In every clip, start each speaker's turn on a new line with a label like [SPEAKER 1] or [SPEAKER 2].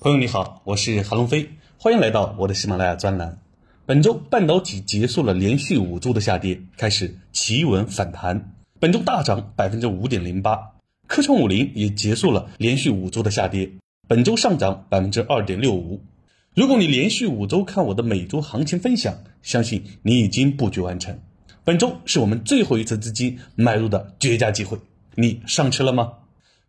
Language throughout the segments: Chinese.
[SPEAKER 1] 朋友你好，我是韩龙飞，欢迎来到我的喜马拉雅专栏。本周半导体结束了连续五周的下跌，开始企稳反弹，本周大涨百分之五点零八。科创五零也结束了连续五周的下跌，本周上涨百分之二点六五。如果你连续五周看我的每周行情分享，相信你已经布局完成。本周是我们最后一次资金买入的绝佳机会，你上车了吗？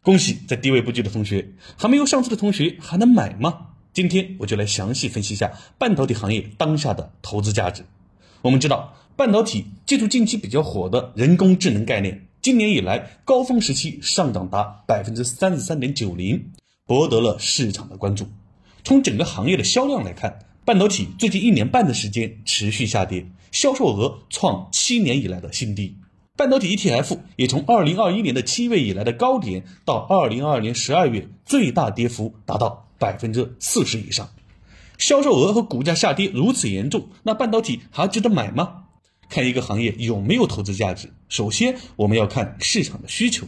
[SPEAKER 1] 恭喜在低位布局的同学，还没有上车的同学还能买吗？今天我就来详细分析一下半导体行业当下的投资价值。我们知道，半导体借助近期比较火的人工智能概念，今年以来高峰时期上涨达百分之三十三点九零，博得了市场的关注。从整个行业的销量来看，半导体最近一年半的时间持续下跌，销售额创七年以来的新低。半导体 ETF 也从二零二一年的七月以来的高点，到二零二二年十二月最大跌幅达到百分之四十以上，销售额和股价下跌如此严重，那半导体还值得买吗？看一个行业有没有投资价值，首先我们要看市场的需求，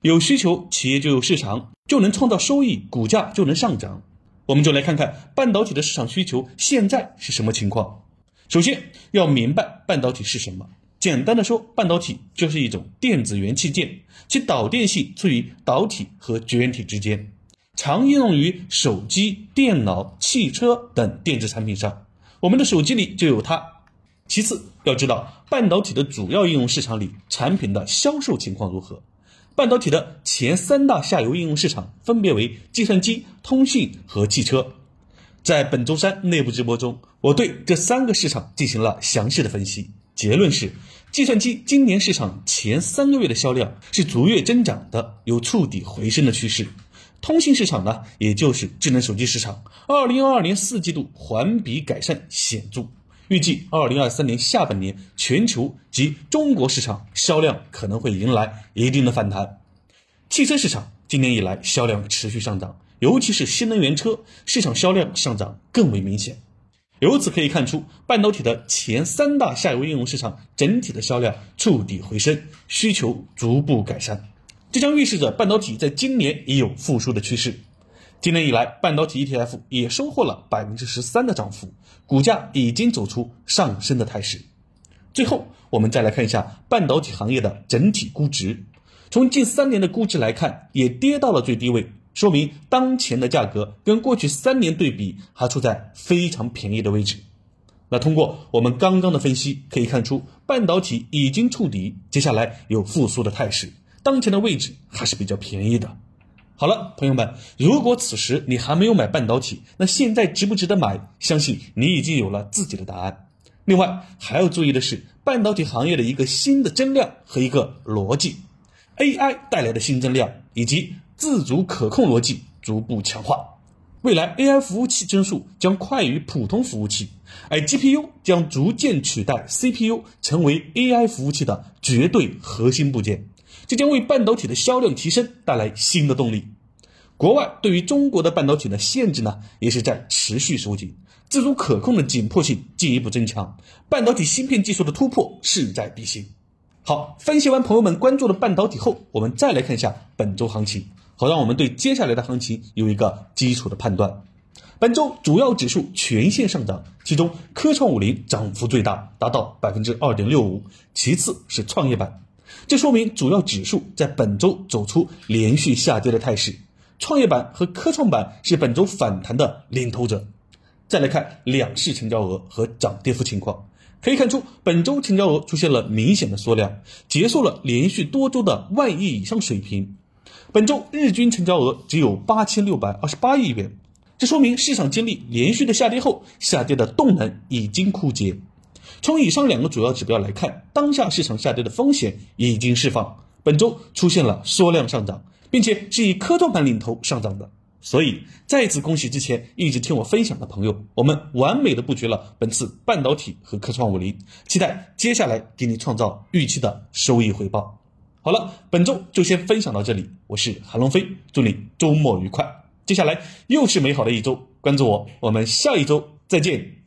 [SPEAKER 1] 有需求，企业就有市场，就能创造收益，股价就能上涨。我们就来看看半导体的市场需求现在是什么情况。首先要明白半导体是什么。简单的说，半导体就是一种电子元器件，其导电性处于导体和绝缘体之间，常应用于手机、电脑、汽车等电子产品上。我们的手机里就有它。其次，要知道半导体的主要应用市场里产品的销售情况如何。半导体的前三大下游应用市场分别为计算机、通信和汽车。在本周三内部直播中，我对这三个市场进行了详细的分析。结论是，计算机今年市场前三个月的销量是逐月增长的，有触底回升的趋势。通信市场呢，也就是智能手机市场，二零二二年四季度环比改善显著，预计二零二三年下半年全球及中国市场销量可能会迎来一定的反弹。汽车市场今年以来销量持续上涨，尤其是新能源车市场销量上涨更为明显。由此可以看出，半导体的前三大下游应用市场整体的销量触底回升，需求逐步改善，这将预示着半导体在今年也有复苏的趋势。今年以来，半导体 ETF 也收获了百分之十三的涨幅，股价已经走出上升的态势。最后，我们再来看一下半导体行业的整体估值，从近三年的估值来看，也跌到了最低位。说明当前的价格跟过去三年对比还处在非常便宜的位置。那通过我们刚刚的分析可以看出，半导体已经触底，接下来有复苏的态势。当前的位置还是比较便宜的。好了，朋友们，如果此时你还没有买半导体，那现在值不值得买？相信你已经有了自己的答案。另外还要注意的是，半导体行业的一个新的增量和一个逻辑，AI 带来的新增量以及。自主可控逻辑逐步强化，未来 AI 服务器增速将快于普通服务器，而 GPU 将逐渐取代 CPU 成为 AI 服务器的绝对核心部件，这将为半导体的销量提升带来新的动力。国外对于中国的半导体的限制呢，也是在持续收紧，自主可控的紧迫性进一步增强，半导体芯片技术的突破势在必行。好，分析完朋友们关注的半导体后，我们再来看一下本周行情。好，让我们对接下来的行情有一个基础的判断。本周主要指数全线上涨，其中科创五零涨幅最大，达到百分之二点六五，其次是创业板。这说明主要指数在本周走出连续下跌的态势，创业板和科创板是本周反弹的领头者。再来看两市成交额和涨跌幅情况，可以看出本周成交额出现了明显的缩量，结束了连续多周的万亿以上水平。本周日均成交额只有八千六百二十八亿元，这说明市场经历连续的下跌后，下跌的动能已经枯竭。从以上两个主要指标来看，当下市场下跌的风险已经释放，本周出现了缩量上涨，并且是以科创板领头上涨的。所以再次恭喜之前一直听我分享的朋友，我们完美的布局了本次半导体和科创五零，期待接下来给你创造预期的收益回报。好了，本周就先分享到这里。我是韩龙飞，祝你周末愉快。接下来又是美好的一周，关注我，我们下一周再见。